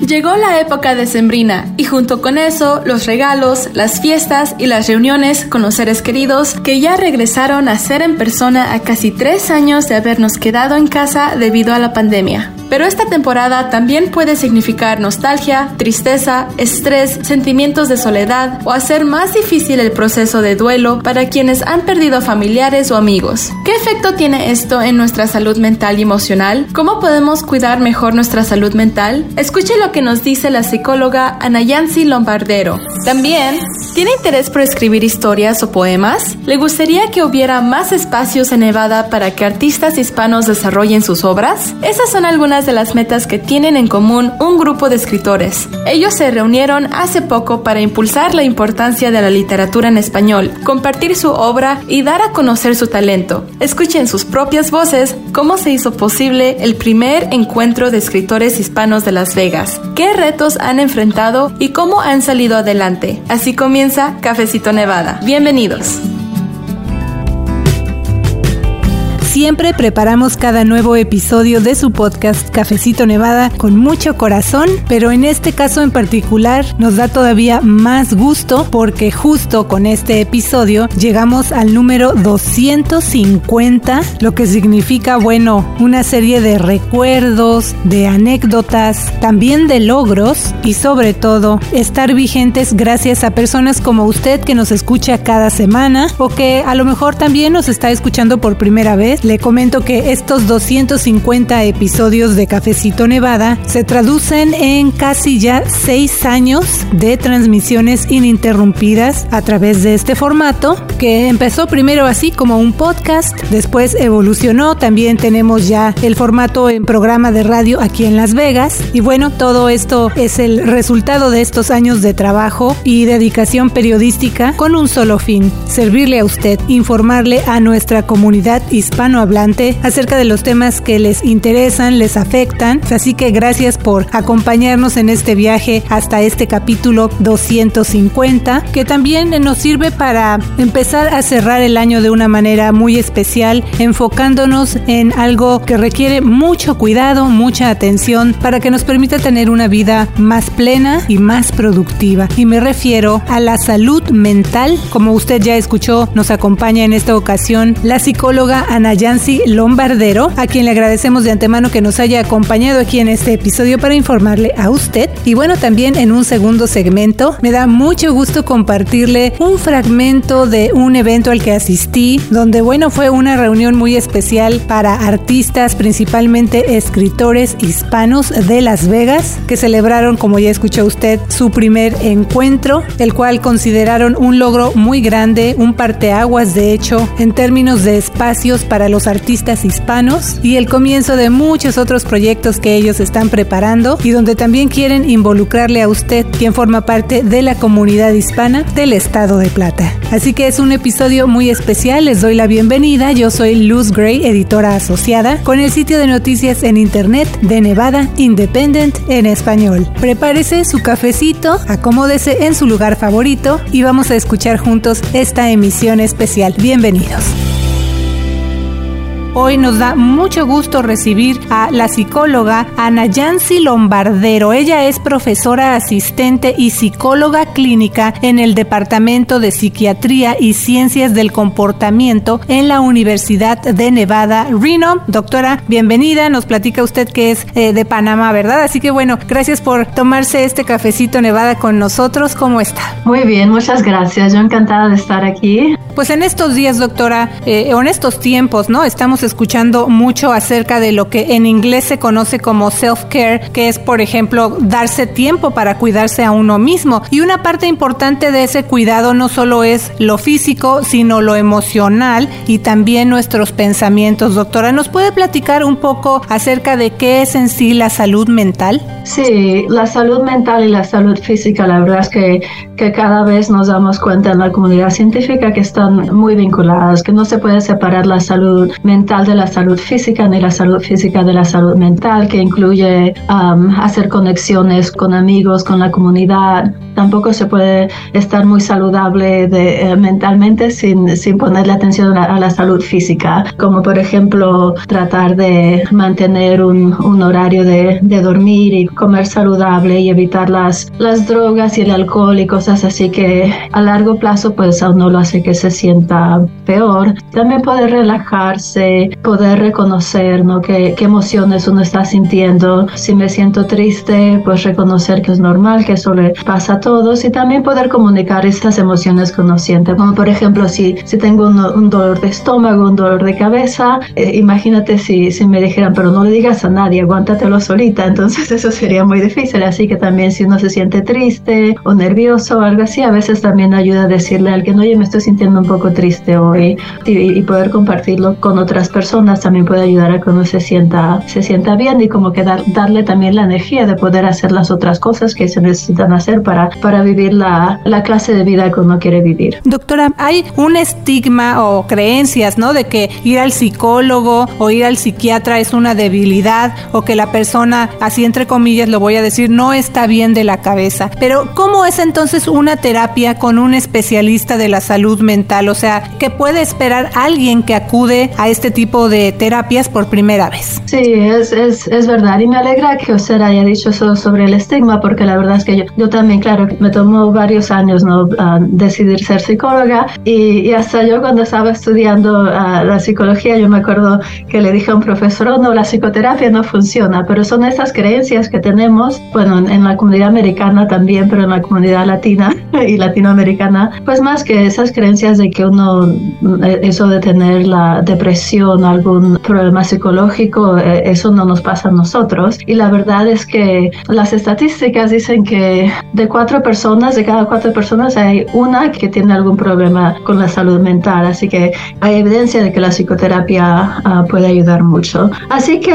Llegó la época decembrina y junto con eso los regalos, las fiestas y las reuniones con los seres queridos que ya regresaron a ser en persona a casi tres años de habernos quedado en casa debido a la pandemia. Pero esta temporada también puede significar nostalgia, tristeza, estrés, sentimientos de soledad o hacer más difícil el proceso de duelo para quienes han perdido familiares o amigos. ¿Qué efecto tiene esto en nuestra salud mental y emocional? ¿Cómo podemos cuidar mejor nuestra salud mental? Escuche lo que nos dice la psicóloga Anayansi Lombardero. También, ¿tiene interés por escribir historias o poemas? ¿Le gustaría que hubiera más espacios en Nevada para que artistas hispanos desarrollen sus obras? Esas son algunas de las metas que tienen en común un grupo de escritores. Ellos se reunieron hace poco para impulsar la importancia de la literatura en español, compartir su obra y dar a conocer su talento. Escuchen sus propias voces cómo se hizo posible el primer encuentro de escritores hispanos de Las Vegas, qué retos han enfrentado y cómo han salido adelante. Así comienza Cafecito Nevada. Bienvenidos. Siempre preparamos cada nuevo episodio de su podcast Cafecito Nevada con mucho corazón, pero en este caso en particular nos da todavía más gusto porque justo con este episodio llegamos al número 250, lo que significa, bueno, una serie de recuerdos, de anécdotas, también de logros y sobre todo estar vigentes gracias a personas como usted que nos escucha cada semana o que a lo mejor también nos está escuchando por primera vez le comento que estos 250 episodios de Cafecito Nevada se traducen en casi ya seis años de transmisiones ininterrumpidas a través de este formato que empezó primero así como un podcast, después evolucionó, también tenemos ya el formato en programa de radio aquí en Las Vegas. Y bueno, todo esto es el resultado de estos años de trabajo y dedicación periodística con un solo fin, servirle a usted, informarle a nuestra comunidad hispana hablante acerca de los temas que les interesan, les afectan. Así que gracias por acompañarnos en este viaje hasta este capítulo 250, que también nos sirve para empezar a cerrar el año de una manera muy especial, enfocándonos en algo que requiere mucho cuidado, mucha atención, para que nos permita tener una vida más plena y más productiva. Y me refiero a la salud mental. Como usted ya escuchó, nos acompaña en esta ocasión la psicóloga Anaya Yancy Lombardero, a quien le agradecemos de antemano que nos haya acompañado aquí en este episodio para informarle a usted. Y bueno, también en un segundo segmento, me da mucho gusto compartirle un fragmento de un evento al que asistí, donde bueno, fue una reunión muy especial para artistas, principalmente escritores hispanos de Las Vegas, que celebraron, como ya escuchó usted, su primer encuentro, el cual consideraron un logro muy grande, un parteaguas de hecho, en términos de espacios para los artistas hispanos y el comienzo de muchos otros proyectos que ellos están preparando y donde también quieren involucrarle a usted, quien forma parte de la comunidad hispana del estado de Plata. Así que es un episodio muy especial, les doy la bienvenida, yo soy Luz Gray, editora asociada, con el sitio de noticias en internet de Nevada Independent en español. Prepárese su cafecito, acomódese en su lugar favorito y vamos a escuchar juntos esta emisión especial. Bienvenidos. Hoy nos da mucho gusto recibir a la psicóloga Ana Yancy Lombardero. Ella es profesora asistente y psicóloga clínica en el Departamento de Psiquiatría y Ciencias del Comportamiento en la Universidad de Nevada, Reno. Doctora, bienvenida. Nos platica usted que es eh, de Panamá, ¿verdad? Así que bueno, gracias por tomarse este cafecito Nevada con nosotros. ¿Cómo está? Muy bien, muchas gracias. Yo encantada de estar aquí. Pues en estos días, doctora, eh, o en estos tiempos, ¿no? Estamos escuchando mucho acerca de lo que en inglés se conoce como self-care, que es, por ejemplo, darse tiempo para cuidarse a uno mismo. Y una parte importante de ese cuidado no solo es lo físico, sino lo emocional y también nuestros pensamientos. Doctora, ¿nos puede platicar un poco acerca de qué es en sí la salud mental? Sí, la salud mental y la salud física, la verdad es que, que cada vez nos damos cuenta en la comunidad científica que está están muy vinculadas, que no se puede separar la salud mental de la salud física ni la salud física de la salud mental, que incluye um, hacer conexiones con amigos, con la comunidad. Tampoco se puede estar muy saludable de, eh, mentalmente sin, sin ponerle atención a, la salud física, como por ejemplo tratar de mantener un, un horario de, de, dormir y comer saludable y evitar las, las drogas y el alcohol y cosas así que a largo plazo pues a uno lo hace que se sienta peor. También poder relajarse, poder reconocer ¿no? qué, qué emociones uno está sintiendo. Si me siento triste, pues reconocer que es normal, que eso le pasa a todos y también poder comunicar estas emociones que uno siente. Como por ejemplo, si, si tengo un, dolor de estómago, un dolor de cabeza, eh, imagínate si, si me dijeran, pero no le digas a nadie, aguántatelo solita, entonces eso sería muy difícil. Así que también si uno se siente triste o nervioso o algo así, a veces también ayuda a decirle a alguien, oye, me estoy sintiendo un poco triste hoy y, poder compartirlo con otras personas también puede ayudar a que uno se sienta, se sienta bien y como que darle también la energía de poder hacer las otras cosas que se necesitan hacer para, para vivir la, la clase de vida que uno quiere vivir. Doctora, hay un estigma o creencias, ¿no? De que ir al psicólogo o ir al psiquiatra es una debilidad o que la persona, así entre comillas lo voy a decir, no está bien de la cabeza. Pero ¿cómo es entonces una terapia con un especialista de la salud mental? O sea, ¿qué puede esperar alguien que acude a este tipo de terapias por primera vez? Sí, es, es, es verdad. Y me alegra que usted haya dicho eso sobre el estigma, porque la verdad es que yo, yo también, claro, me tomó varios años ¿no? Ah, decidir ser psicóloga y, hasta yo cuando estaba estudiando uh, la psicología, yo me acuerdo que le dije a un profesor, oh, no, la psicoterapia no funciona, pero son esas creencias que tenemos, bueno, en, en la comunidad americana también, pero en la comunidad latina y latinoamericana, pues más que esas creencias de que uno, eh, eso de tener la depresión o algún problema psicológico, eh, eso no nos pasa a nosotros. Y la verdad es que las estadísticas dicen que de cuatro personas, de cada cuatro personas, hay una que tiene algún problema con la salud mental. Así que hay evidencia de que la psicoterapia uh, puede ayudar mucho. Así que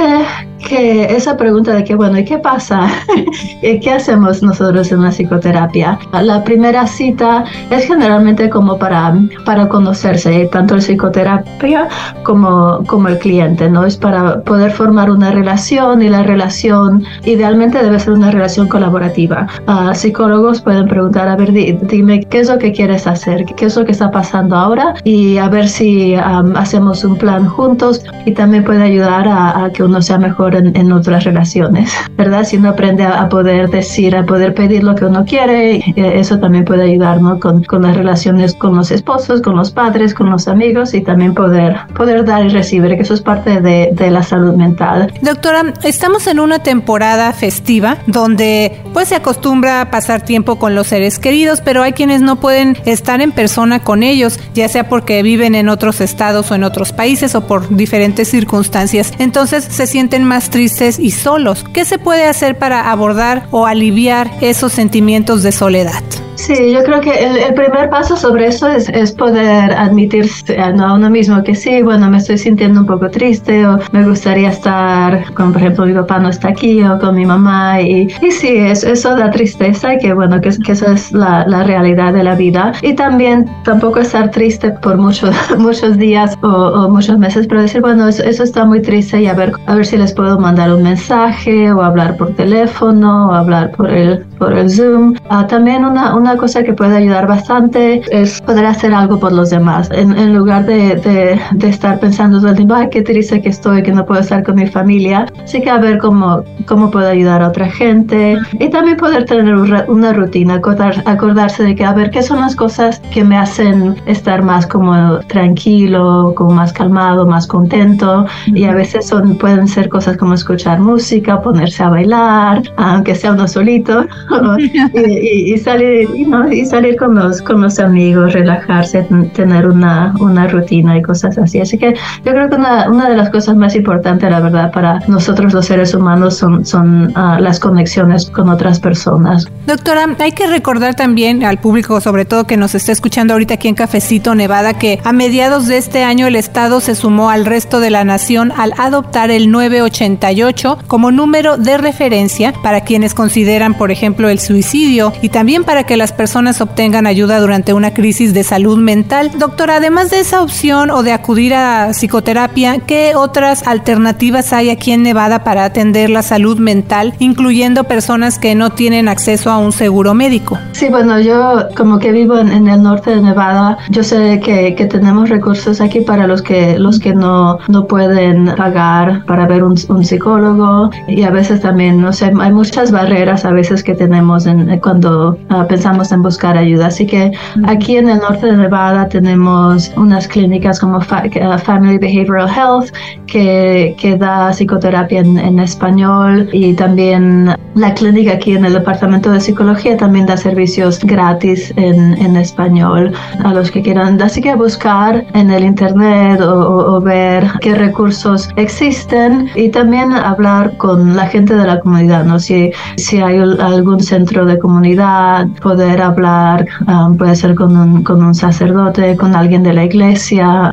que esa pregunta de que, bueno, ¿y qué pasa? ¿Qué hacemos nosotros en la psicoterapia? La primera cita es generalmente como para, para conocerse, tanto el psicoterapia como, como el cliente, ¿no? Es para poder formar una relación y la relación idealmente debe ser una relación colaborativa. Uh, psicólogos pueden preguntar, a ver, dime, ¿qué es lo que quieres hacer? ¿Qué es lo que está pasando ahora? Y a ver si hacemos un plan juntos y también puede ayudar a que uno sea mejor en, otras relaciones, ¿verdad? Si uno aprende a, poder decir, a poder pedir lo que uno quiere, eh, eso también puede ayudarnos con, con, las relaciones con los esposos, con los padres, con los amigos y también poder, poder dar y recibir, que eso es parte de, de la salud mental. Doctora, estamos en una temporada festiva donde pues se acostumbra a pasar tiempo con los seres queridos, pero hay quienes no pueden estar en persona con ellos, ya sea porque viven en otros estados o en otros países o por diferentes circunstancias. Entonces se sienten más tristes y solos. ¿Qué se puede hacer para abordar o aliviar esos sentimientos de soledad? Sí, yo creo que el, primer paso sobre eso es, poder admitir a uno mismo que sí, bueno, me estoy sintiendo un poco triste o me gustaría estar, como por ejemplo mi papá no está aquí o con mi mamá y, y sí, es, eso da tristeza y que bueno, que, que esa es la, la, realidad de la vida. Y también tampoco estar triste por muchos muchos días o, o, muchos meses, pero decir, bueno, eso, eso, está muy triste y a ver, a ver si les puedo mandar un mensaje o hablar por teléfono o hablar por el, por el Zoom. Uh, también una, una cosa que puede ayudar bastante es poder hacer algo por los demás. En, lugar de, de, estar pensando todo el tiempo, ay, qué triste que estoy, que no puedo estar con mi familia. Así que a ver cómo, cómo puedo ayudar a otra gente. Y también poder tener una rutina, acordar, acordarse de que, a ver, qué son las cosas que me hacen estar más como tranquilo, como más calmado, más contento. Y a veces son, pueden ser cosas como escuchar música, ponerse a bailar, aunque sea uno solito, y, y, salir y salir con los, con los amigos, relajarse, tener una, una rutina y cosas así. Así que yo creo que una, una de las cosas más importantes, la verdad, para nosotros los seres humanos son, son uh, las conexiones con otras personas. Doctora, hay que recordar también al público, sobre todo que nos está escuchando ahorita aquí en Cafecito, Nevada, que a mediados de este año el Estado se sumó al resto de la nación al adoptar el 988 como número de referencia para quienes consideran, por ejemplo, ejemplo, el suicidio y también para que las personas obtengan ayuda durante una crisis de salud mental. Doctora, además de esa opción o de acudir a psicoterapia, ¿qué otras alternativas hay aquí en Nevada para atender la salud mental, incluyendo personas que no tienen acceso a un seguro médico? Sí, bueno, yo como que vivo en, el norte de Nevada, yo sé que, que, tenemos recursos aquí para los que, los que no, no pueden pagar para ver un, un psicólogo y a veces también, no sé, hay muchas barreras a veces que tenemos en, cuando ah, pensamos en buscar ayuda. Así que aquí en el norte de Nevada tenemos unas clínicas como ah, Family Behavioral Health que, que da psicoterapia en, en español y también la clínica aquí en el departamento de psicología también da servicios gratis en, en español a los que quieran. Así que buscar en el internet o, o, ver qué recursos existen y también hablar con la gente de la comunidad, ¿no? Si, si hay algún centro de comunidad, poder hablar, um, puede ser con un, con un sacerdote, con alguien de la iglesia,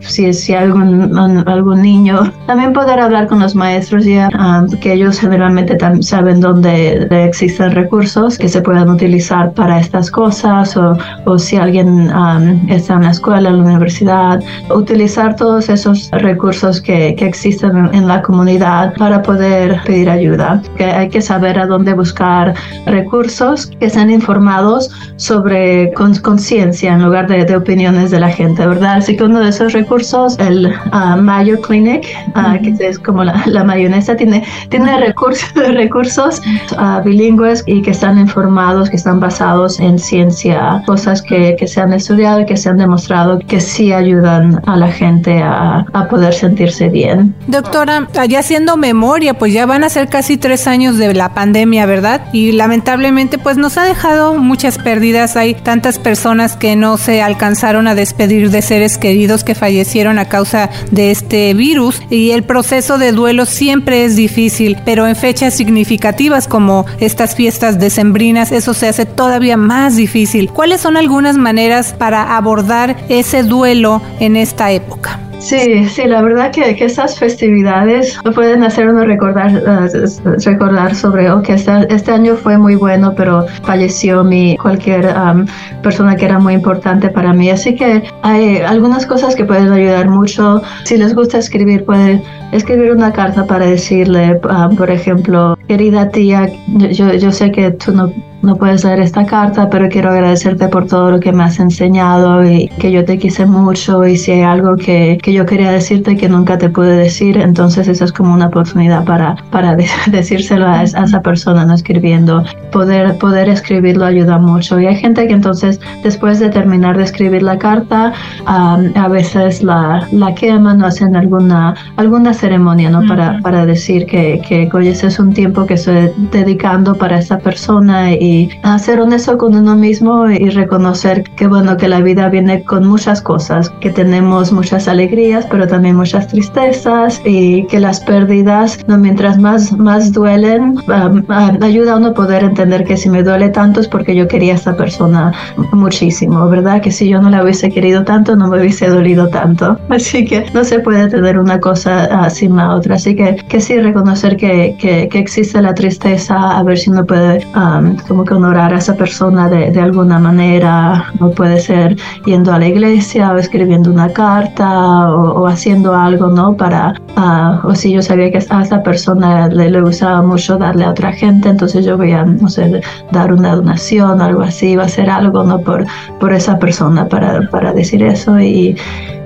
si, si hay algún, algún niño, también poder hablar con los maestros ya, um, que ellos generalmente saben en donde existen recursos que se puedan utilizar para estas cosas o, o si alguien um, está en la escuela, en la universidad, utilizar todos esos recursos que, que existen en, la comunidad para poder pedir ayuda. Que hay que saber a dónde buscar recursos que sean informados sobre conciencia en lugar de, de, opiniones de la gente, ¿verdad? Así que uno de esos recursos, el uh, Mayo Clinic, uh, que es como la, la mayonesa, tiene, tiene recursos, recursos uh, bilingües y que están informados, que están basados en ciencia, cosas que, que, se han estudiado y que se han demostrado que sí ayudan a la gente a, a poder sentirse bien. Doctora, ya haciendo memoria, pues ya van a ser casi tres años de la pandemia, ¿verdad? Y lamentablemente pues nos ha dejado muchas pérdidas. Hay tantas personas que no se alcanzaron a despedir de seres queridos que fallecieron a causa de este virus y el proceso de duelo siempre es difícil, pero en fechas significativas como estas fiestas decembrinas, eso se hace todavía más difícil. ¿Cuáles son algunas maneras para abordar ese duelo en esta época? Sí, sí, la verdad que, que estas festividades pueden hacer uno recordar, uh, recordar sobre, ok, este, este, año fue muy bueno, pero falleció mi cualquier um, persona que era muy importante para mí. Así que hay algunas cosas que pueden ayudar mucho. Si les gusta escribir, pueden escribir una carta para decirle, um, por ejemplo, querida tía, yo, yo sé que tú no no puedes leer esta carta, pero quiero agradecerte por todo lo que me has enseñado y que yo te quise mucho y si hay algo que, que yo quería decirte que nunca te pude decir, entonces eso es como una oportunidad para, para decírselo a, esa persona, no escribiendo. Poder, poder escribirlo ayuda mucho. Y hay gente que entonces después de terminar de escribir la carta, a veces la, la queman o hacen alguna, alguna ceremonia ¿no? para, para decir que, que oye, ese es un tiempo que estoy dedicando para esa persona y hacer honesto con uno mismo y reconocer que bueno, que la vida viene con muchas cosas, que tenemos muchas alegrías, pero también muchas tristezas y que las pérdidas, no, mientras más, más duelen, um, ayuda a uno a poder entender que si me duele tanto es porque yo quería a esta persona muchísimo, ¿verdad? Que si yo no la hubiese querido tanto, no me hubiese dolido tanto. Así que no se puede tener una cosa sin la otra. Así que, que sí reconocer que, que, que existe la tristeza, a ver si uno puede um, como que honorar a esa persona de, alguna manera, no puede ser yendo a la iglesia o escribiendo una carta o, haciendo algo, ¿no? Para, uh, o si yo sabía que a esa persona le, gustaba mucho darle a otra gente, entonces yo voy a, no sé, dar una donación algo así, va a hacer algo, ¿no? Por, por esa persona para, para decir eso y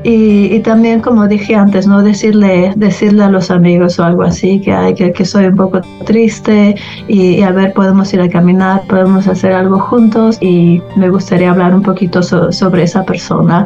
y, también, como dije antes, no decirle, decirle a los amigos o algo así, que, hay, que, que soy un poco triste y, a ver, podemos ir a caminar, podemos hacer algo juntos y me gustaría hablar un poquito sobre esa persona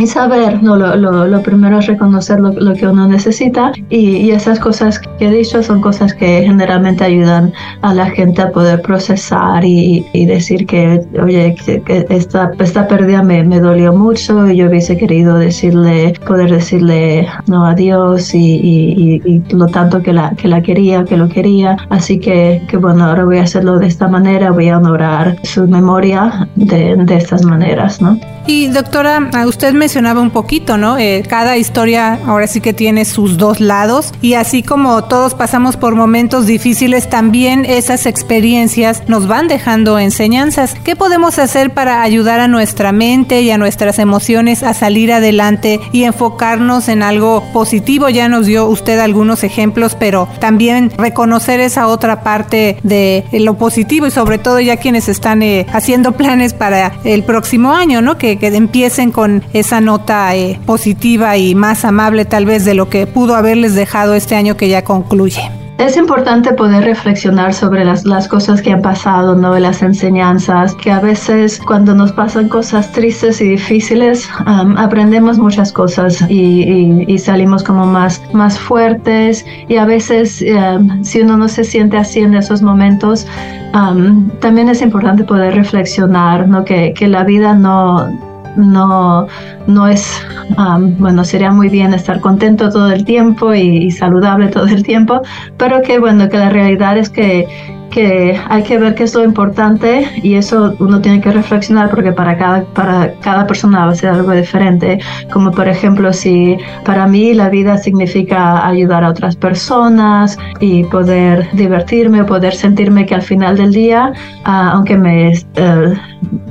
y saber, no, lo, lo, lo primero es reconocer lo, lo que uno necesita y, y, esas cosas que he dicho son cosas que generalmente ayudan a la gente a poder procesar y, y decir que, oye, que, esta, esta pérdida me, me dolió mucho y yo hubiese querido decirle poder decirle no adiós y, y, y, lo tanto que la, que la quería, que lo quería. Así que, que bueno, ahora voy a hacerlo de esta manera, voy a honorar su memoria de, de estas maneras, ¿no? Y doctora, usted mencionaba un poquito, ¿no? Eh, cada historia ahora sí que tiene sus dos lados y así como todos pasamos por momentos difíciles, también esas experiencias nos van dejando enseñanzas. ¿Qué podemos hacer para ayudar a nuestra mente y a nuestras emociones a salir adelante y enfocarnos en algo positivo? Ya nos dio usted algunos ejemplos, pero también reconocer esa otra parte de lo positivo y sobre todo ya quienes están eh, haciendo planes para el próximo año, ¿no? Que, que empiecen con esa nota eh, positiva y más amable tal vez de lo que pudo haberles dejado este año que ya concluye. Es importante poder reflexionar sobre las, las cosas que han pasado, ¿no? Las enseñanzas, que a veces cuando nos pasan cosas tristes y difíciles, aprendemos muchas cosas y, y, salimos como más, más fuertes y a veces si uno no se siente así en esos momentos, también es importante poder reflexionar, ¿no? Que, que la vida no no, no es, bueno, sería muy bien estar contento todo el tiempo y, saludable todo el tiempo, pero que bueno, que la realidad es que que hay que ver qué es lo importante y eso uno tiene que reflexionar porque para cada, para cada persona va a ser algo diferente. Como por ejemplo, si para mí la vida significa ayudar a otras personas y poder divertirme o poder sentirme que al final del día, ah, aunque me... Eh,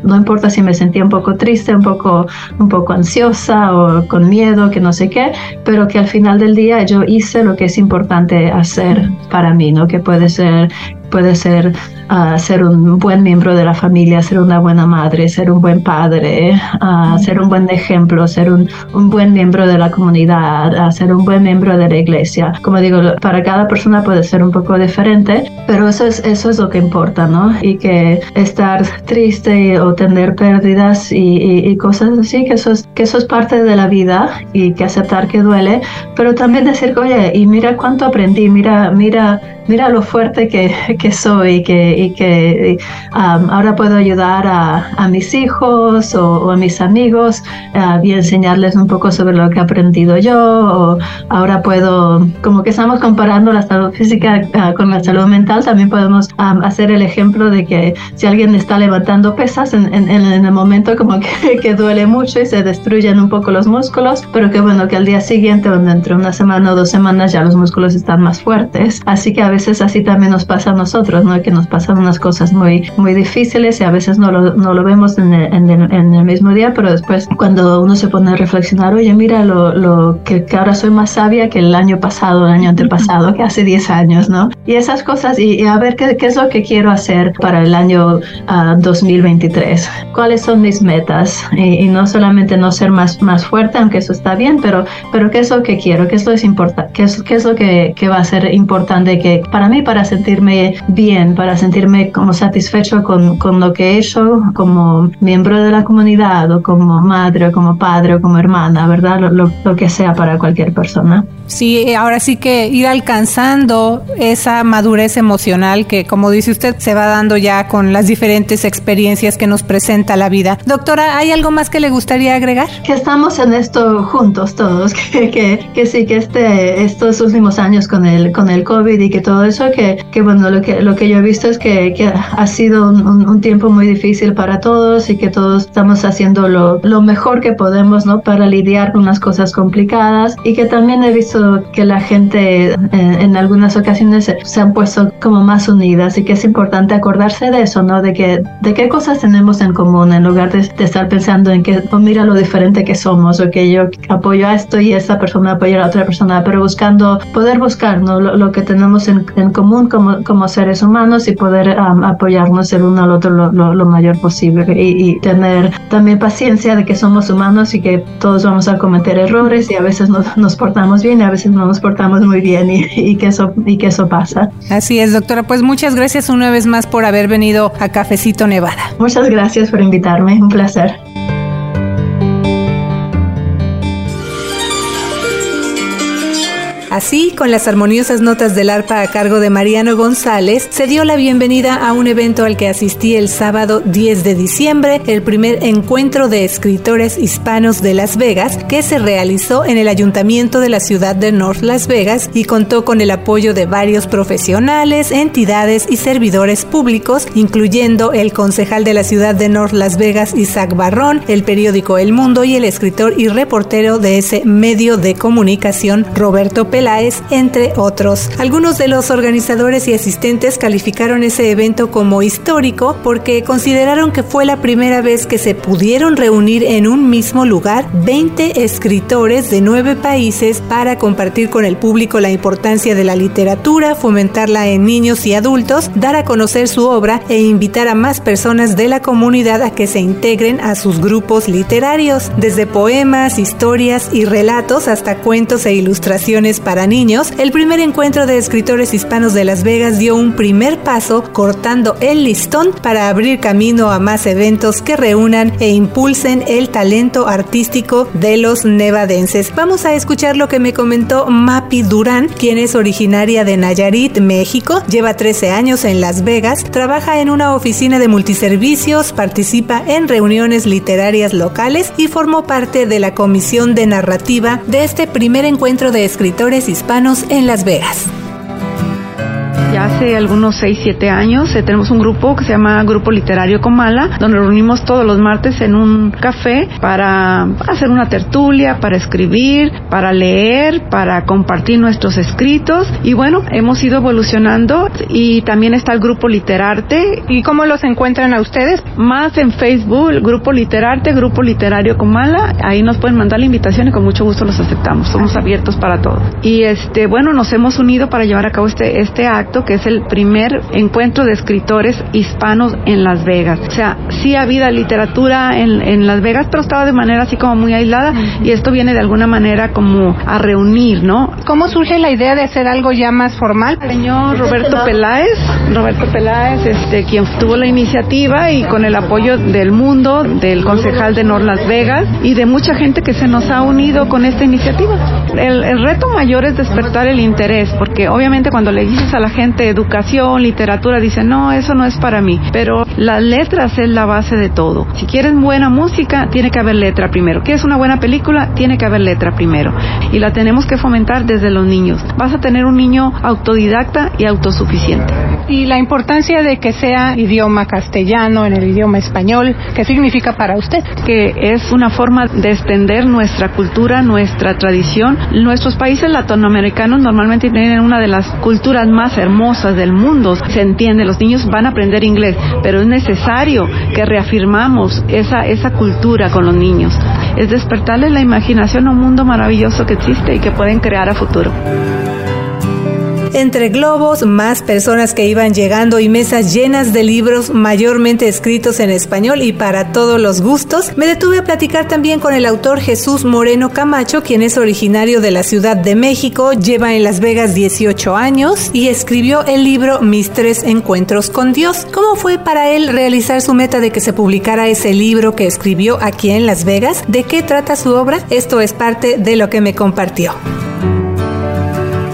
no importa si me sentía un poco triste, un poco, un poco ansiosa o con miedo, que no sé qué, pero que al final del día yo hice lo que es importante hacer para mí, ¿no? Que puede ser puede ser uh, ser un buen miembro de la familia, ser una buena madre, ser un buen padre, uh, ser un buen ejemplo, ser un, un, buen miembro de la comunidad, uh, ser un buen miembro de la iglesia. Como digo, para cada persona puede ser un poco diferente, pero eso es, eso es lo que importa, ¿no? Y que estar triste o tener pérdidas y, y, cosas así, que eso, es, que eso es parte de la vida y que aceptar que duele, pero también decir, oye, y mira cuánto aprendí, mira, mira, mira lo fuerte que, que soy y que, y que um, ahora puedo ayudar a, a mis hijos o, a mis amigos uh, y enseñarles un poco sobre lo que he aprendido yo. O ahora puedo, como que estamos comparando la salud física uh, con la salud mental, también podemos um, hacer el ejemplo de que si alguien está levantando pesas en, en, en el momento como que, que, duele mucho y se destruyen un poco los músculos, pero que bueno, que al día siguiente o dentro de una semana o dos semanas ya los músculos están más fuertes. Así que a veces así también nos pasa a nosotros, ¿no? Que nos pasan unas cosas muy, muy difíciles y a veces no lo, no lo vemos en el, en, el, en el, mismo día, pero después cuando uno se pone a reflexionar, oye, mira lo, lo que, que, ahora soy más sabia que el año pasado, el año antepasado, que hace 10 años, ¿no? Y esas cosas, y, y a ver qué, qué, es lo que quiero hacer para el año uh, ah, 2023, cuáles son mis metas, y, y, no solamente no ser más, más fuerte, aunque eso está bien, pero, pero qué es lo que quiero, qué es lo, es qué es, qué es lo que, que va a ser importante que para mí, para sentirme bien, para sentirme como satisfecho con, con, lo que he hecho como miembro de la comunidad o como madre o como padre o como hermana, ¿verdad? Lo, lo, que sea para cualquier persona. Sí, ahora sí que ir alcanzando esa madurez emocional que, como dice usted, se va dando ya con las diferentes experiencias que nos presenta la vida. Doctora, ¿hay algo más que le gustaría agregar? Que estamos en esto juntos todos, que, que, que sí, que este, estos últimos años con el, con el COVID y que todo eso, que, que bueno, lo que, lo que yo he visto es que, que ha sido un, un, tiempo muy difícil para todos y que todos estamos haciendo lo, lo mejor que podemos, ¿no? Para lidiar con las cosas complicadas y que también he visto que la gente en, eh, en algunas ocasiones se, se, han puesto como más unidas y que es importante acordarse de eso, ¿no? De que de qué cosas tenemos en común en lugar de, de estar pensando en que, oh, mira lo diferente que somos o que yo apoyo a esto y esta persona apoya a la otra persona, pero buscando, poder buscar, ¿no? Lo, lo que tenemos en, en común como, como seres humanos y poder um, apoyarnos el uno al otro lo, lo, lo mayor posible y, y, tener también paciencia de que somos humanos y que todos vamos a cometer errores y a veces nos, nos portamos bien y a veces no nos portamos muy bien y, y, que eso, y que eso pasa. Así es, doctora. Pues muchas gracias una vez más por haber venido a Cafecito Nevada. Muchas gracias por invitarme, un placer. Así, con las armoniosas notas del arpa a cargo de Mariano González, se dio la bienvenida a un evento al que asistí el sábado 10 de diciembre, el primer encuentro de escritores hispanos de Las Vegas, que se realizó en el ayuntamiento de la ciudad de North Las Vegas y contó con el apoyo de varios profesionales, entidades y servidores públicos, incluyendo el concejal de la ciudad de North Las Vegas, Isaac Barrón, el periódico El Mundo y el escritor y reportero de ese medio de comunicación, Roberto Entre otros. Algunos de los organizadores y asistentes calificaron ese evento como histórico porque consideraron que fue la primera vez que se pudieron reunir en un mismo lugar 20 escritores de nueve países para compartir con el público la importancia de la literatura, fomentarla en niños y adultos, dar a conocer su obra e invitar a más personas de la comunidad a que se integren a sus grupos literarios, desde poemas, historias y relatos hasta cuentos e ilustraciones para niños. El primer encuentro de escritores hispanos de Las Vegas dio un primer paso cortando el listón para abrir camino a más eventos que reúnan e impulsen el talento artístico de los nevadenses. Vamos a escuchar lo que me comentó Mapi Durán, quien es originaria de Nayarit, México, lleva 13 años en Las Vegas, trabaja en una oficina de multiservicios, participa en reuniones literarias locales y formó parte de la comisión de narrativa de este primer encuentro de escritores hispanos en Las Vegas ya hace algunos 6, 7 años. Eh, tenemos un grupo que se llama Grupo Literario Comala, donde nos reunimos todos los martes en un café para hacer una tertulia, para escribir, para leer, para compartir nuestros escritos. Y bueno, hemos ido evolucionando y también está el Grupo Literarte. ¿Y cómo los encuentran a ustedes? Más en Facebook, Grupo Literarte, Grupo Literario Comala. Ahí nos pueden mandar la invitación y con mucho gusto los aceptamos. Somos abiertos para todo. Y este, bueno, nos hemos unido para llevar a cabo este, este acto que es el primer encuentro de escritores hispanos en Las Vegas. O sea, sí había literatura en, en Las Vegas, pero estaba de manera así como muy aislada y esto viene de alguna manera como a reunir, ¿no? ¿Cómo surge la idea de hacer algo ya más formal? El señor Roberto Peláez, Roberto Peláez, este, quien tuvo la iniciativa y con el apoyo del mundo, del concejal de Nor Las Vegas y de mucha gente que se nos ha unido con esta iniciativa. El, el reto mayor es despertar el interés, porque obviamente cuando le dices a la gente educación, literatura, dicen, no, eso no es para mí. Pero las letras es la base de todo. Si quieres buena música, tiene que haber letra primero. ¿Qué es una buena película? Tiene que haber letra primero. Y la tenemos que fomentar desde los niños. Vas a tener un niño autodidacta y autosuficiente. Y la importancia de que sea idioma castellano, en el idioma español, ¿qué significa para usted? Que es una forma de extender nuestra cultura, nuestra tradición. Nuestros países latinoamericanos normalmente tienen una de las culturas más hermosas del mundo. Se entiende, los niños van a aprender inglés, pero es necesario que reafirmamos esa, esa cultura con los niños. Es despertarles la imaginación a un mundo maravilloso que existe y que pueden crear a futuro. Entre globos, más personas que iban llegando y mesas llenas de libros mayormente escritos en español y para todos los gustos, me detuve a platicar también con el autor Jesús Moreno Camacho, quien es originario de la Ciudad de México, lleva en Las Vegas 18 años y escribió el libro Mis tres encuentros con Dios. ¿Cómo fue para él realizar su meta de que se publicara ese libro que escribió aquí en Las Vegas? ¿De qué trata su obra? Esto es parte de lo que me compartió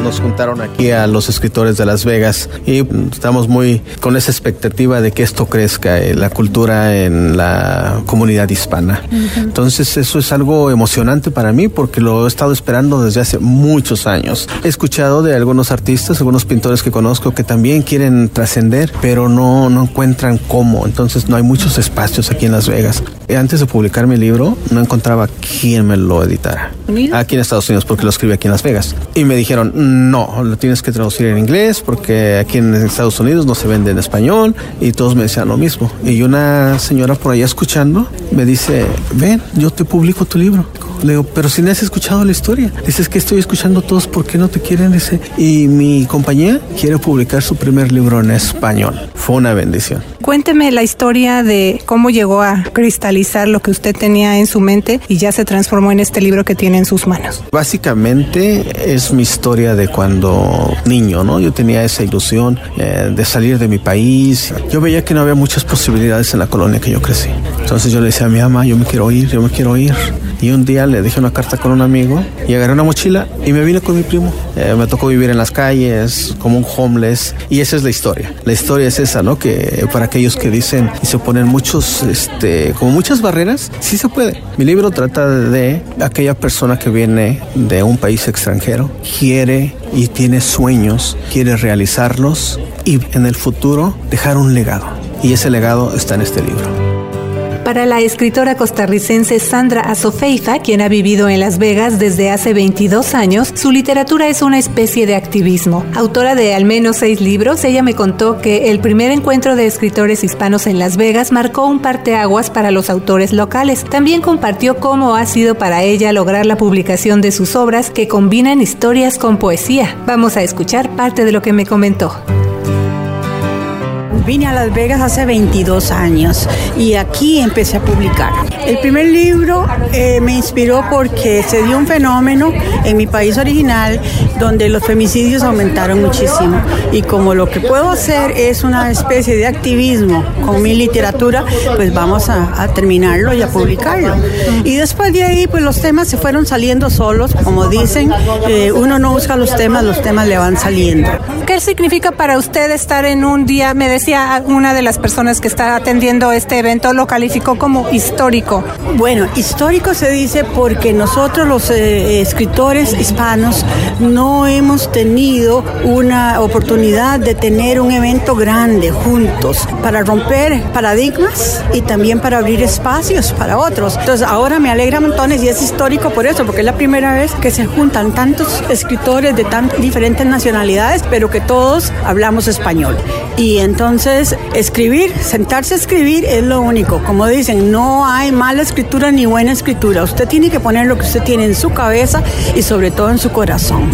nos juntaron aquí a los escritores de Las Vegas y estamos muy con esa expectativa de que esto crezca, eh, la cultura en la comunidad hispana. Entonces eso es algo emocionante para mí porque lo he estado esperando desde hace muchos años. He escuchado de algunos artistas, algunos pintores que conozco que también quieren trascender, pero no, no encuentran cómo. Entonces no hay muchos espacios aquí en Las Vegas. Antes de publicar mi libro, no encontraba quién me lo editara. Aquí en Estados Unidos, porque lo escribí aquí en Las Vegas. Y me dijeron, no, lo tienes que traducir en inglés porque aquí en Estados Unidos no se vende en español y todos me decían lo mismo. Y una señora por allá escuchando me dice, ven, yo te publico tu libro. Le digo, pero si no has escuchado la historia. Dices que estoy escuchando todos, ¿por qué no te quieren? Dice, y mi compañía quiere publicar su primer libro en español. Fue una bendición. Cuénteme la historia de cómo llegó a cristalizar lo que usted tenía en su mente y ya se transformó en este libro que tiene en sus manos. Básicamente es mi historia de cuando niño, ¿no? Yo tenía esa ilusión eh, de salir de mi país. Yo veía que no había muchas posibilidades en la colonia que yo crecí. Entonces yo le decía a mi mamá, yo me quiero ir, yo me quiero ir. Y un día le dejé una carta con un amigo y agarré una mochila y me vine con mi primo. Eh, me tocó vivir en las calles como un homeless y esa es la historia. La historia es esa, ¿no? Que para aquellos que dicen y se ponen muchos, este, como muchas barreras, sí se puede. Mi libro trata de aquella persona que viene de un país extranjero, quiere y tiene sueños, quiere realizarlos y en el futuro dejar un legado. Y ese legado está en este libro. Para la escritora costarricense Sandra Azofeifa, quien ha vivido en Las Vegas desde hace 22 años, su literatura es una especie de activismo. Autora de al menos seis libros, ella me contó que el primer encuentro de escritores hispanos en Las Vegas marcó un parteaguas para los autores locales. También compartió cómo ha sido para ella lograr la publicación de sus obras que combinan historias con poesía. Vamos a escuchar parte de lo que me comentó. Vine a Las Vegas hace 22 años y aquí empecé a publicar. El primer libro eh, me inspiró porque se dio un fenómeno en mi país original donde los femicidios aumentaron muchísimo y como lo que puedo hacer es una especie de activismo con mi literatura, pues vamos a, terminarlo y a publicarlo. Y después de ahí, pues los temas se fueron saliendo solos, como dicen, eh, uno no busca los temas, los temas le van saliendo. ¿Qué significa para usted estar en un día, me decía, una de las personas que está atendiendo este evento lo calificó como histórico. Bueno, histórico se dice porque nosotros los eh, escritores hispanos no hemos tenido una oportunidad de tener un evento grande juntos para romper paradigmas y también para abrir espacios para otros. Entonces ahora me alegra montones y es histórico por eso, porque es la primera vez que se juntan tantos escritores de tan diferentes nacionalidades, pero que todos hablamos español. Y entonces escribir, sentarse a escribir es lo único. Como dicen, no hay mala escritura ni buena escritura. Usted tiene que poner lo que usted tiene en su cabeza y sobre todo en su corazón.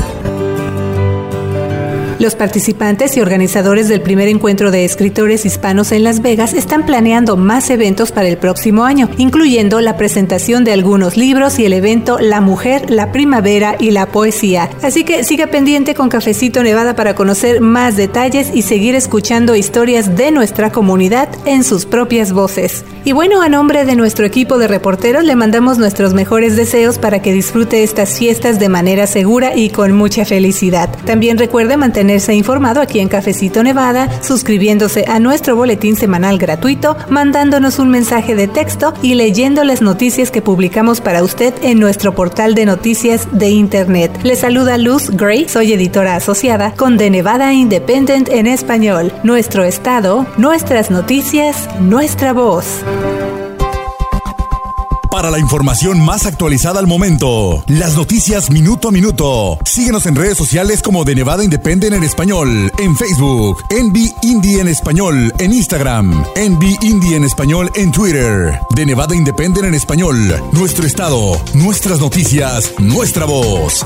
Los participantes y organizadores del primer encuentro de escritores hispanos en Las Vegas están planeando más eventos para el próximo año, incluyendo la presentación de algunos libros y el evento La Mujer, la Primavera y la Poesía. Así que siga pendiente con Cafecito Nevada para conocer más detalles y seguir escuchando historias de nuestra comunidad en sus propias voces. Y bueno, a nombre de nuestro equipo de reporteros le mandamos nuestros mejores deseos para que disfrute estas fiestas de manera segura y con mucha felicidad. También recuerde mantener ha informado aquí en Cafecito Nevada, suscribiéndose a nuestro boletín semanal gratuito, mandándonos un mensaje de texto y leyendo las noticias que publicamos para usted en nuestro portal de noticias de Internet. Le saluda Luz Gray, soy editora asociada con The Nevada Independent en español. Nuestro estado, nuestras noticias, nuestra voz para la información más actualizada al momento. Las noticias minuto a minuto. Síguenos en redes sociales como de Nevada Independent en español, en Facebook, Envy Indie en español, en Instagram, Envy Indie en español en Twitter. De Nevada Independent en español. Nuestro estado, nuestras noticias, nuestra voz.